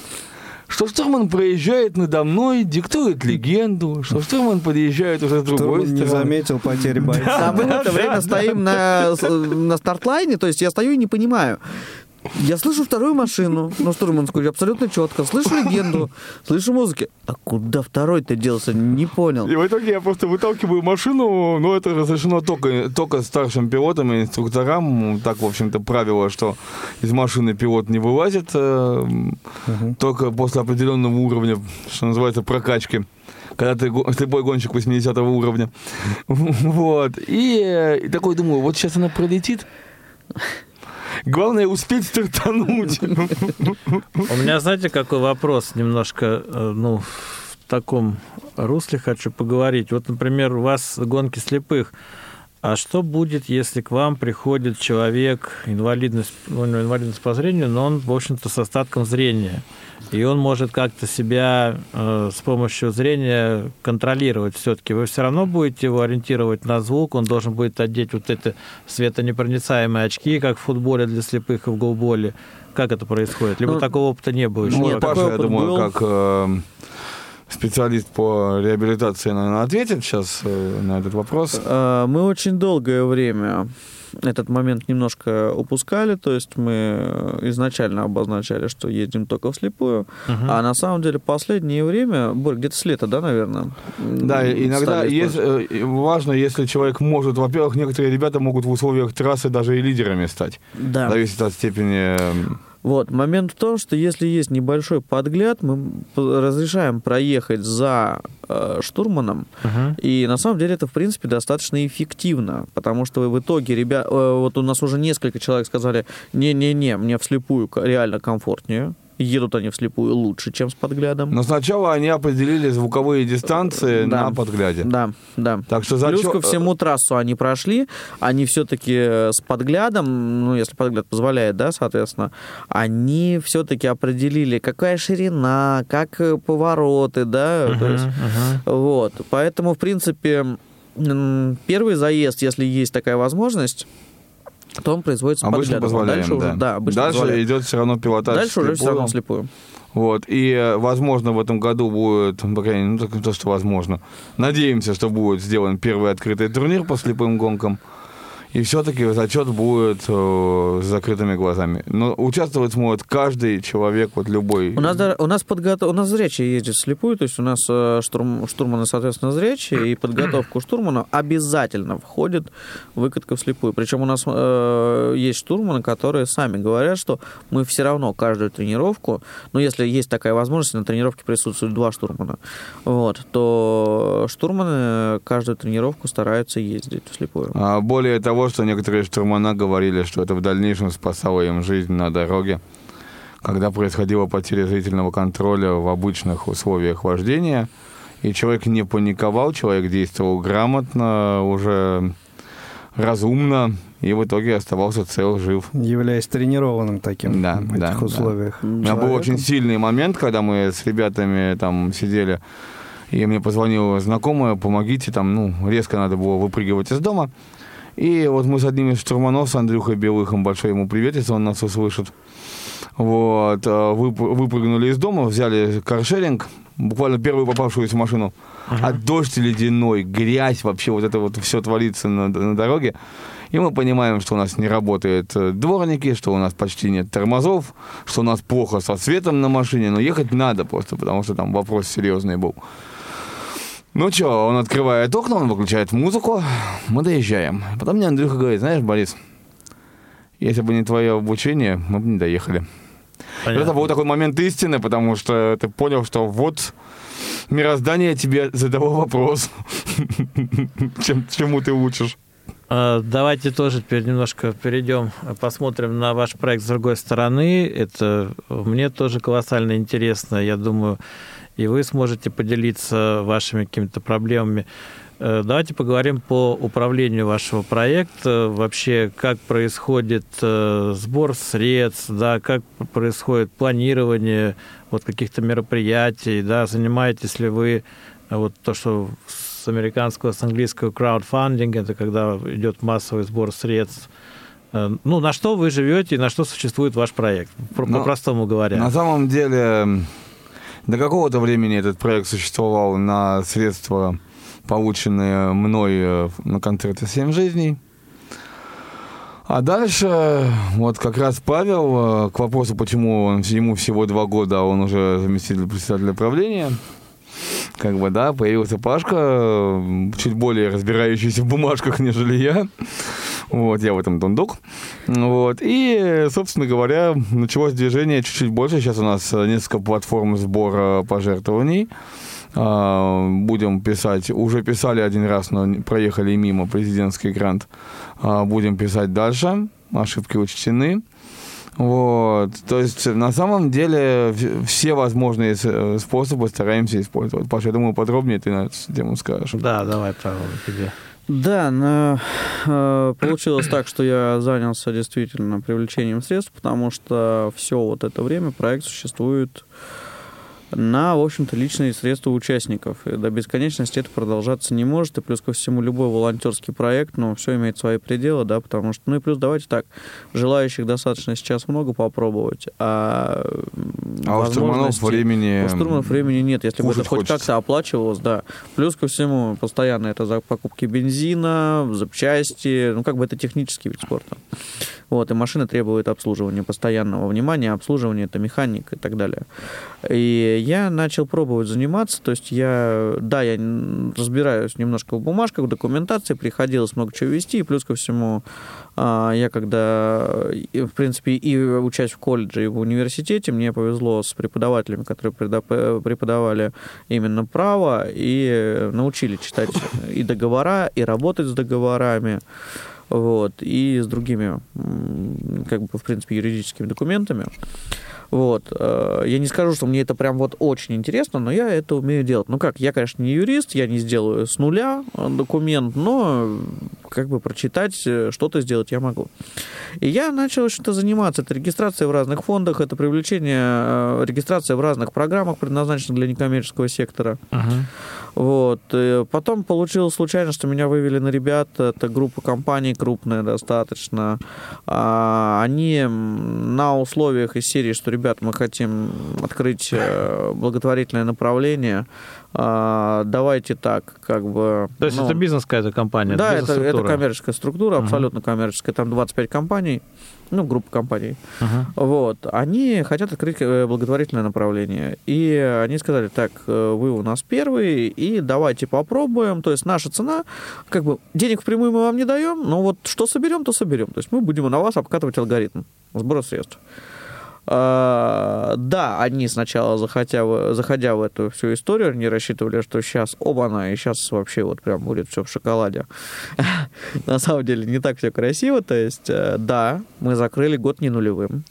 что штурман проезжает надо мной, диктует легенду, что штурман подъезжает уже с другой не стороны. заметил потери бойца. А мы в это время стоим на, на стартлайне, то есть я стою и не понимаю. Я слышу вторую машину, ну, штурманскую, абсолютно четко. Слышу легенду, слышу музыки. А куда второй-то делся? Не понял. И в итоге я просто выталкиваю машину, но это разрешено только, только старшим пилотам и инструкторам. Так, в общем-то, правило, что из машины пилот не вылазит, э, только после определенного уровня, что называется, прокачки когда ты го- слепой гонщик 80 уровня. Вот. И, э, и такой думаю, вот сейчас она пролетит. Главное успеть стартануть. У меня, знаете, какой вопрос немножко, э, ну, в таком русле хочу поговорить. Вот, например, у вас гонки слепых. А что будет, если к вам приходит человек, инвалидность, ну, инвалидность по зрению, но он, в общем-то, с остатком зрения? И он может как-то себя э, с помощью зрения контролировать все-таки. Вы все равно будете его ориентировать на звук, он должен будет одеть вот эти светонепроницаемые очки, как в футболе для слепых и в голболе. Как это происходит? Либо Ну, такого опыта не было еще. нет, Ну, такой Паша, я думаю, был. как э, специалист по реабилитации, наверное, ответит сейчас э, на этот вопрос. А, Мы очень долгое время этот момент немножко упускали, то есть мы изначально обозначали, что едем только вслепую, а на самом деле последнее время, Борь, где-то с лета, да, наверное? Да, иногда есть, э, важно, если человек может, во-первых, некоторые ребята могут в условиях трассы даже и лидерами стать. Да. Зависит от степени... э, Вот, момент в том, что если есть небольшой подгляд, мы разрешаем проехать за э, штурманом, и на самом деле это, в принципе, достаточно эффективно, потому что в итоге, ребят, вот у нас уже несколько человек сказали, не-не-не, мне вслепую реально комфортнее, едут они вслепую лучше, чем с подглядом. Но сначала они определили звуковые дистанции Да. на подгляде. Да, да. Так что Плюс зачет- ко всему трассу они прошли, они все-таки с подглядом, ну, если подгляд позволяет, да, соответственно, они все-таки определили, какая ширина, как э, повороты, да, то есть, вот. Поэтому, в принципе, первый заезд, если есть такая возможность, то он производится Обычно позволяем, Дальше да. уже, да, обычно Дальше позволяем. идет все равно пилотаж Дальше уже все равно слепую. Вот. И, э, возможно, в этом году будет, ну, по крайней мере, ну, то, что возможно. Надеемся, что будет сделан первый открытый турнир по слепым гонкам. И все-таки зачет будет э, с закрытыми глазами. Но участвовать сможет каждый человек, вот любой. У нас, у нас, подготов... у нас зрячие ездят вслепую, то есть у нас э, штурм... штурманы, соответственно, зрячие, и подготовку штурмана обязательно входит выкатка вслепую. Причем у нас э, есть штурманы, которые сами говорят, что мы все равно каждую тренировку, ну, если есть такая возможность, на тренировке присутствуют два штурмана, вот, то штурманы каждую тренировку стараются ездить вслепую. А более того, что некоторые штурмана говорили, что это в дальнейшем спасало им жизнь на дороге, когда происходила потеря зрительного контроля в обычных условиях вождения, и человек не паниковал, человек действовал грамотно, уже разумно, и в итоге оставался цел, жив. Являясь тренированным таким Да, в этих да, да. условиях. У меня был очень сильный момент, когда мы с ребятами там сидели, и мне позвонила знакомая, помогите, там, ну, резко надо было выпрыгивать из дома. И вот мы с одним из штурманов, с Андрюхой Белыхом, большой ему привет, если он нас услышит. Вот, э, вып- выпрыгнули из дома, взяли каршеринг, буквально первую попавшуюся машину. А дождь ледяной, грязь, вообще вот это вот все творится на, на дороге. И мы понимаем, что у нас не работают э, дворники, что у нас почти нет тормозов, что у нас плохо со светом на машине, но ехать надо просто, потому что там вопрос серьезный был. Ну что, он открывает окна, он выключает музыку, мы доезжаем. Потом мне Андрюха говорит, знаешь, Борис, если бы не твое обучение, мы бы не доехали. Это был такой момент истины, потому что ты понял, что вот мироздание тебе задало вопрос, чем, чему ты учишь. А, Давайте тоже теперь немножко перейдем, посмотрим на ваш проект с другой стороны. Это мне тоже колоссально интересно. Я думаю, и вы сможете поделиться вашими какими-то проблемами. Э, Давайте поговорим по управлению вашего проекта. Вообще, как происходит э, сбор средств, да, как происходит планирование вот каких-то мероприятий, да, занимаетесь ли вы э, вот то, что с американского, с английского краудфандинг, это когда идет массовый сбор средств. Ну, на что вы живете и на что существует ваш проект, Про- Ну, по-простому говоря. На самом деле, до какого-то времени этот проект существовал на средства, полученные мной э, на концерте «Семь жизней». А дальше, вот как раз Павел, э, к вопросу, почему он, ему всего два года, а он уже заместитель председателя правления, как бы, да, появился Пашка, чуть более разбирающийся в бумажках, нежели я. Вот, я в этом дундук. Вот, и, собственно говоря, началось движение чуть-чуть больше. Сейчас у нас э, несколько платформ сбора пожертвований. А, Будем писать, уже писали один раз, но проехали мимо президентский грант. А, Будем писать дальше, ошибки учтены. Вот, то есть на самом деле все возможные э, способы стараемся использовать. Паша, я думаю, подробнее ты на эту тему скажешь. Да, давай, Павел, тебе. Да, но, э, получилось так, что я занялся действительно привлечением средств, потому что все вот это время проект существует на, в общем-то, личные средства участников. И до бесконечности это продолжаться не может. И плюс ко всему любой волонтерский проект, ну, все имеет свои пределы, да, потому что, ну и плюс давайте так, желающих достаточно сейчас много попробовать, а А у штурманов времени... у штурманов времени нет, если бы это хоть хочется. как-то оплачивалось, да. Плюс ко всему, постоянно это за покупки бензина, запчасти, ну, как бы это технический вид спорта. Вот, и машина требует обслуживания, постоянного внимания, обслуживания, это механик и так далее. И я начал пробовать заниматься, то есть я, да, я разбираюсь немножко в бумажках, в документации, приходилось много чего вести, и плюс ко всему, а, я когда, в принципе, и учась в колледже, и в университете, мне повезло с преподавателями, которые преподавали именно право и научили читать и договора, и работать с договорами, вот, и с другими, как бы, в принципе, юридическими документами. Вот. э, Я не скажу, что мне это прям вот очень интересно, но я это умею делать. Ну как, я, конечно, не юрист, я не сделаю с нуля э, документ, но как бы прочитать, э, что-то сделать я могу. И я начал что-то заниматься. Это регистрация в разных фондах, это привлечение, э, регистрация в разных программах, предназначенных для некоммерческого сектора. Вот. И потом получилось случайно, что меня вывели на ребят. Это группа компаний крупная достаточно. А, Они на условиях из серии, что, ребят, мы хотим открыть э, благотворительное направление. А, Давайте так, как бы... То есть ну, это бизнес какая-то компания? да, это, это коммерческая структура, абсолютно коммерческая. Там 25 компаний, ну, группа компаний. Мгм. Вот. Они хотят открыть э, благотворительное направление. И они сказали, так, э, вы у нас первый, и давайте попробуем. То есть наша цена, как бы, денег впрямую мы вам не даем, но вот что соберем, то соберем. То есть мы будем на вас обкатывать алгоритм сбора средств. А, Да, они сначала, заходя заходя в эту всю историю, они рассчитывали, что сейчас оба-на, и сейчас вообще вот прям будет все в шоколаде. На самом деле не так все красиво. То есть, э, да, мы закрыли год не нулевым.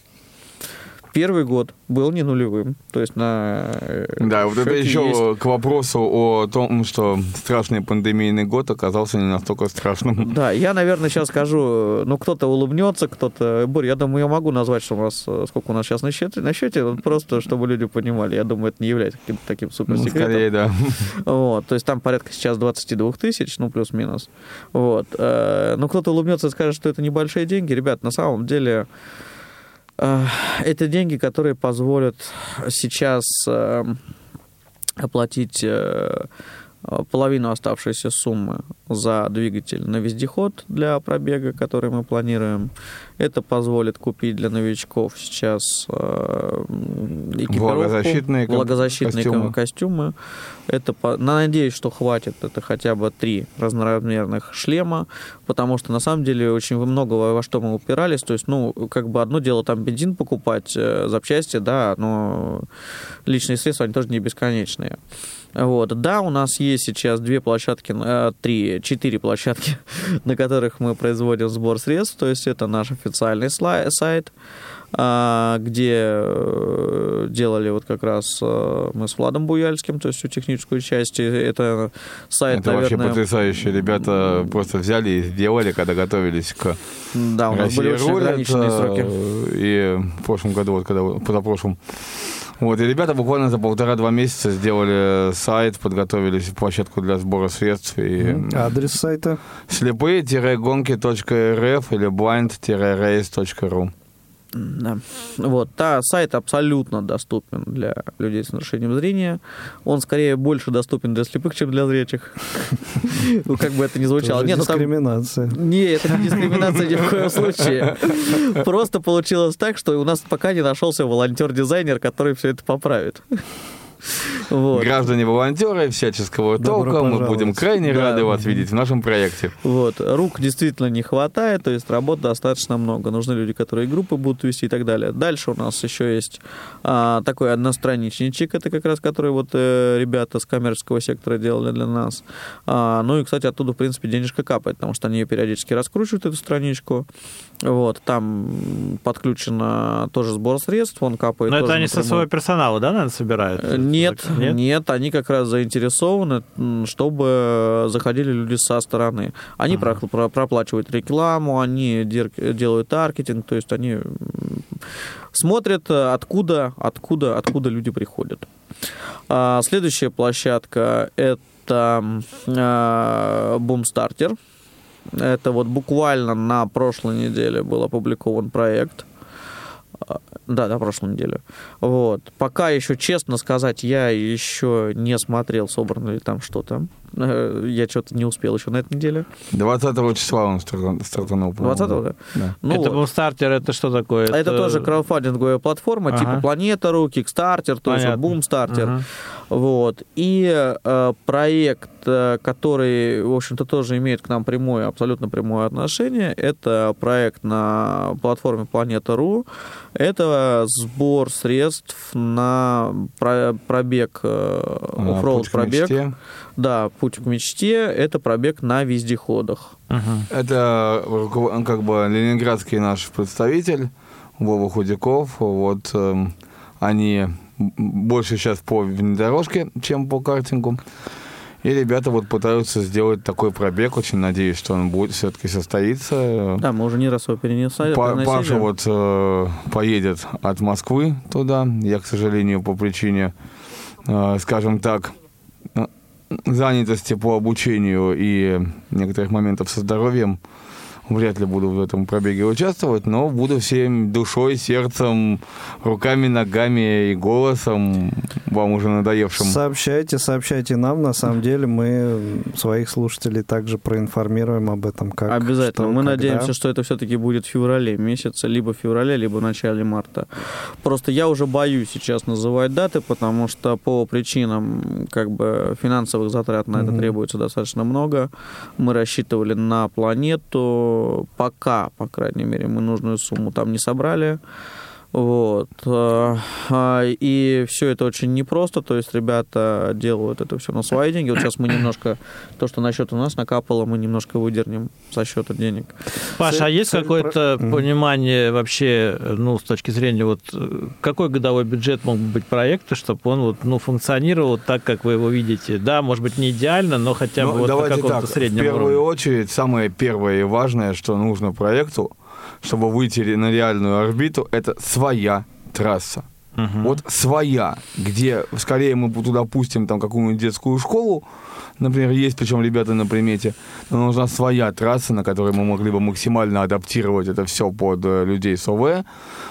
Первый год был не нулевым. То есть на... э, Да, вот это еще есть- к вопросу о том, что страшный пандемийный год оказался не настолько страшным. Да, я, наверное, сейчас скажу, ну, кто-то улыбнется, кто-то... Борь, я думаю, я могу назвать, что у нас, э, сколько у нас сейчас на счете, на счете, просто, чтобы люди понимали. Я думаю, это не является каким-то таким Ну, суперсекретом. скорее, да. Вот, то есть там порядка сейчас 22 тысяч, ну, плюс-минус. Вот. э, Ну, кто-то улыбнется и скажет, что это небольшие деньги. Ребят, на самом деле, э, это деньги, которые позволят сейчас э, оплатить э, половину оставшейся суммы за двигатель на вездеход для пробега, который мы планируем. Это позволит купить для новичков сейчас э, экипировку, Влагозащитные влагозащитные костюмы. костюмы. Это, надеюсь, что хватит. Это хотя бы три разноразмерных шлема, потому что на самом деле очень много во во что мы упирались. То есть, ну, как бы одно дело там бензин покупать, э, запчасти, да, но личные средства, они тоже не бесконечные. Вот. Да, у нас есть сейчас две площадки, э, три, четыре площадки, на которых мы производим сбор средств. То есть это наш официальный сайт, а, где э, делали вот как раз э, мы с Владом Буяльским, то есть всю техническую часть. Это сайт, Это вообще наверное... потрясающе. Ребята просто взяли и сделали, когда готовились к Да, у нас были очень ограниченные э, сроки. И в прошлом году, вот когда позапрошлом. Вот, и ребята буквально за полтора-два месяца сделали сайт, подготовили площадку для сбора средств. И Адрес сайта. слепые-гонки.рф или blind-race.ru. Да. Вот, та сайт абсолютно доступен для людей с нарушением зрения. Он скорее больше доступен для слепых, чем для зрячих. Ну, как бы это ни звучало. Нет, ну дискриминация. Не, это не дискриминация ни в коем случае. Просто получилось так, что у нас пока не нашелся волонтер-дизайнер, который все это поправит. Вот. Граждане-волонтеры всяческого Добро толка, мы пожаловать. будем крайне Да. рады вас видеть в нашем проекте. Вот. Рук действительно не хватает, то есть работ достаточно много. Нужны люди, которые группы будут вести и так далее. Дальше у нас еще есть а, такой одностраничничек, это как раз который вот э, ребята с коммерческого сектора делали для нас. А, ну и, кстати, оттуда, в принципе, денежка капает, потому что они ее периодически раскручивают, эту страничку. Вот. Там подключено тоже сбор средств, он капает Но это они со напрямую. своего персонала, да, наверное, собирают? Э, Нет, Нет? нет, они как раз заинтересованы, чтобы заходили люди со стороны. Они про- про- проплачивают рекламу, они дер- делают таргетинг, то есть они Смотрят, э, откуда, откуда, откуда люди приходят. А, следующая площадка – это а, Boomstarter. Это вот буквально на прошлой неделе был опубликован проект. Да, на прошлой неделе. Вот. Пока еще, честно сказать, я еще не смотрел, собрано ли там что-то. Э, Я что-то не успел еще на этой неделе. 20 числа он старта- стартанул. по-моему, 20-го, да? Да. Ну это вот. был стартер, это что такое? Это тоже краудфандинговая платформа, Ага. типа Планета.ру, Kickstarter, тоже Понятно. Boomstarter. Ага. Вот. И э, проект, э, который, в общем-то, тоже имеет к нам прямое, абсолютно прямое отношение, это проект на платформе Планета.ру. Это сбор средств на про- пробег, э, А, оффроуд «Путь к пробег. мечте». Да, путь к мечте. Это пробег на вездеходах. Мгм. Это руковод- как бы ленинградский наш представитель Вова Худяков. Вот эм, они больше сейчас по внедорожке, чем по картингу. И ребята вот пытаются сделать такой пробег. Очень надеюсь, что он будет все-таки состоится. Да, мы уже не раз его перенесли. Па-. Паша вот э, поедет от Москвы туда. Я, к сожалению, по причине, э, скажем так, э, занятости по обучению и некоторых моментов со здоровьем вряд ли буду в этом пробеге участвовать, но буду всем душой, сердцем, руками, ногами и голосом вам уже надоевшим. Сообщайте, сообщайте нам. На самом деле мы своих слушателей также проинформируем об этом. Как, Обязательно. что, Мы когда. надеемся, что это все-таки будет в феврале месяце, либо в феврале, либо в начале марта. Просто я уже боюсь сейчас называть даты, потому что по причинам как бы финансовых затрат на это Мгм. требуется достаточно много. Мы рассчитывали на планету. Пока, по крайней мере, мы нужную сумму там не собрали. Вот. А, а, И все это очень непросто, то есть ребята делают это все на свои деньги. Вот сейчас мы немножко, то, что на счет у нас накапало, мы немножко выдернем со счета денег. Паша, а есть цель какое-то про- понимание вообще, ну, с точки зрения, вот, э, какой годовой бюджет мог бы быть проекта, чтобы он вот, ну, функционировал так, как вы его видите? Да, может быть, не идеально, но хотя бы Ну, вот на давайте каком-то так, в среднем первую уровне. очередь, самое первое и важное, что нужно проекту, чтобы выйти на реальную орбиту, это своя трасса. Мгм. Вот своя, где скорее мы туда пустим там какую-нибудь детскую школу, например, есть причем ребята на примете, но нужна своя трасса, на которой мы могли бы максимально адаптировать это все под э, людей с ОВ,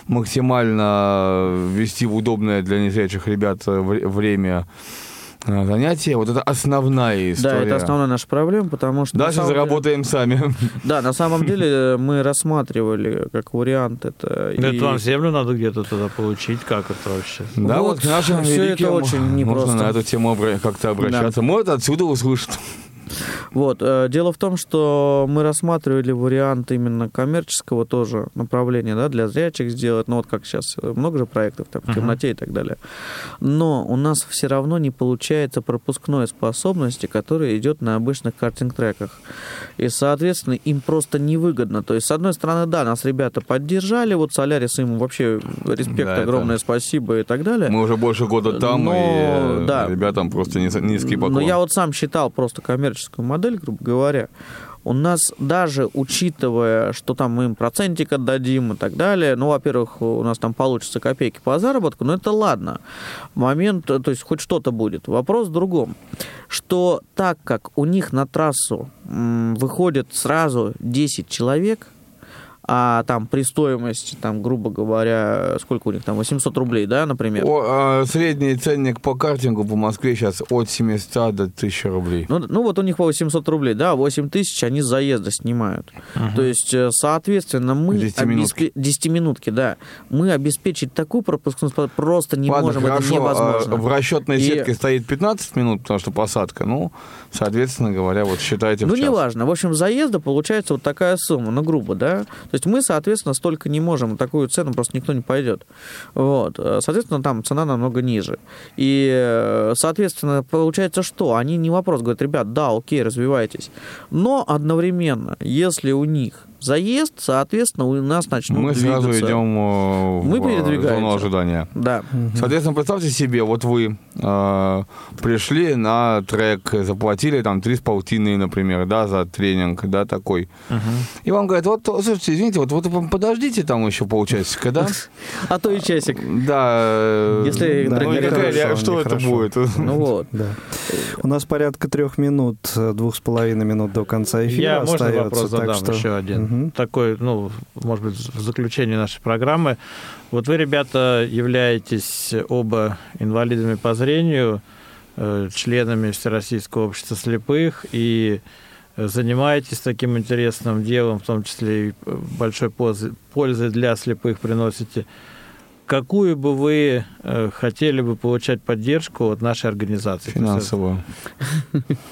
максимально ввести в удобное для незрячих ребят э, вре- время э, занятия. Вот это основная история. Да, это основная наша проблема, потому что... Дальше самом деле- заработаем сами. Да, на самом деле мы рассматривали как вариант это. И- Это вам землю надо где-то туда получить, как это вообще? Да, Вот, вот к нашим всё это великим очень нужно непросто. на эту тему как-то обращаться. Может, отсюда услышат. Вот. э, Дело в том, что мы рассматривали вариант именно коммерческого тоже направления, да, для зрячих сделать, ну вот как сейчас э, много же проектов там в темноте и так далее. Но у нас все равно не получается пропускной способности, которая идет на обычных картинг-треках. И, соответственно, им просто невыгодно. То есть, с одной стороны, да, нас ребята поддержали, вот Солярис им вообще респект, Да, это- огромное спасибо и так далее. Мы уже больше года там, Но, и да. ребятам просто низ- низкий поклон. Но я вот сам считал просто коммерческую модель, грубо говоря. У нас даже учитывая, что там мы им процентик отдадим и так далее, ну, во-первых, у нас там получится копейки по заработку, но это ладно. Момент, то есть хоть что-то будет. Вопрос в другом, что так как у них на трассу м, выходит сразу 10 человек, а там при стоимости, там, грубо говоря, сколько у них там, 800 рублей, да, например? О, а, средний ценник по картингу по Москве сейчас от 700 до 1000 рублей. Ну, ну вот у них по 800 рублей, да, 8 тысяч они с заезда снимают. То есть, э, соответственно, мы... 10-минутки. 10-минутки, да. Мы обеспечить такую пропускную просто не Ладно, можем, хорошо, это невозможно. а в расчетной И- сетке стоит 15 минут, потому что посадка. Ну, соответственно говоря, вот считайте Ну, неважно. В общем, заезда получается вот такая сумма, ну, грубо, да. То есть мы, соответственно, столько не можем, такую цену просто никто не пойдет. Вот. Э, Соответственно, там цена намного ниже. И, э, соответственно, получается что? Они не вопрос говорят, ребят, да, окей, развивайтесь. Но одновременно, если у них заезд, соответственно, у нас начнут Мы двигаться. сразу идем э, Мы в передвигаемся. зону ожидания. Да. Соответственно, представьте себе, вот вы э, пришли на трек, заплатили там три с полтиной, например, да, за тренинг, да, такой. И вам говорят, вот, слушайте, извините, вот, вот подождите там еще полчасика, да? А то и часик. Да. э, Если, ну, какая что это будет? Ну вот. Да. У нас порядка трех минут, э, двух с половиной минут до конца эфира Я, можно остается, вопрос так задам что- еще один? Мгм. Такой, ну, может быть, в заключение нашей программы. Вот вы, ребята, являетесь оба инвалидами по зрению, э, членами Всероссийского общества слепых и э, занимаетесь таким интересным делом, в том числе и э, большой пользы, пользы для слепых приносите. Какую бы вы э, хотели бы получать поддержку от нашей организации? Финансово.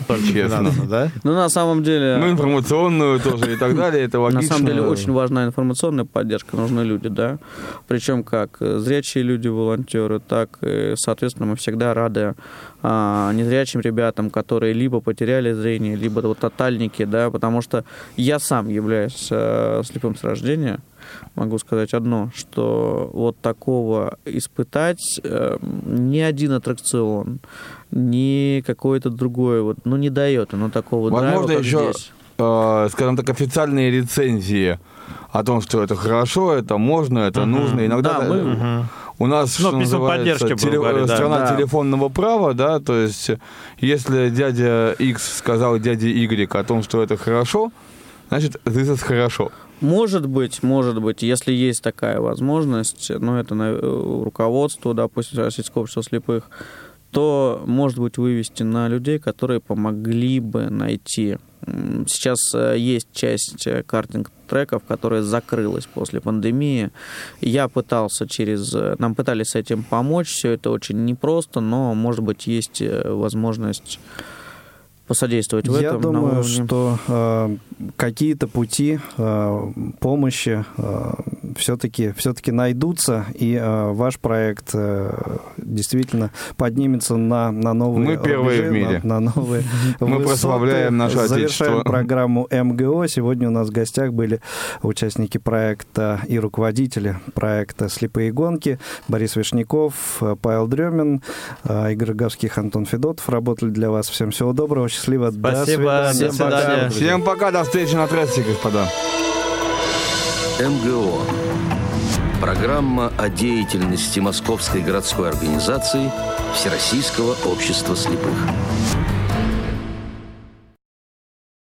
Только Честно. финансово, да? Ну, на самом деле... Ну, информационную тоже и так далее, это На логично. самом деле очень важна информационная поддержка, нужны люди, да. Причем как э, зрячие люди, волонтеры, так, и, соответственно, мы всегда рады а, незрячим ребятам, которые либо потеряли зрение, либо вот тотальники, да, потому что я сам являюсь э, слепым с рождения, могу сказать одно, что вот такого испытать э, ни один аттракцион, ни какое-то другое, вот, ну, не дает оно такого Возможно, драйва, как еще здесь. э, скажем так, официальные рецензии о том, что это хорошо, это можно, это Мгм. нужно. Иногда Да, э, мы- у нас, Ну, называется, поддержки, будем говорить, да. страна Да. телефонного права, да, то есть если дядя X сказал дяде Y о том, что это хорошо, значит, this is хорошо. Может быть, может быть, если есть такая возможность, ну, это на, э, руководство, допустим, Российского общества слепых, то, может быть, вывести на людей, которые помогли бы найти. Сейчас э, есть часть э, картинг-треков, которая закрылась после пандемии. Я пытался через... Нам пытались с этим помочь, все это очень непросто, но, может быть, есть возможность посодействовать в Я этом. на думаю, что э, какие-то пути э, помощи все-таки все-таки найдутся, и э, ваш проект э, действительно поднимется на, на новые Мы первые рубежи, в мире. На, на новые Мы высоты. прославляем наше Завершаем Отечество. программу МГО. Сегодня у нас в гостях были участники проекта и руководители проекта «Слепые гонки» Борис Вишняков, э, Павел Дремин, э, Игорь Роговских, Антон Федотов работали для вас. Всем всего доброго, счастливо. до Спасибо, свидания. до свидания. Всем пока, до встречи на трассе, господа. МГО. Программа о деятельности Московской городской организации Всероссийского общества слепых.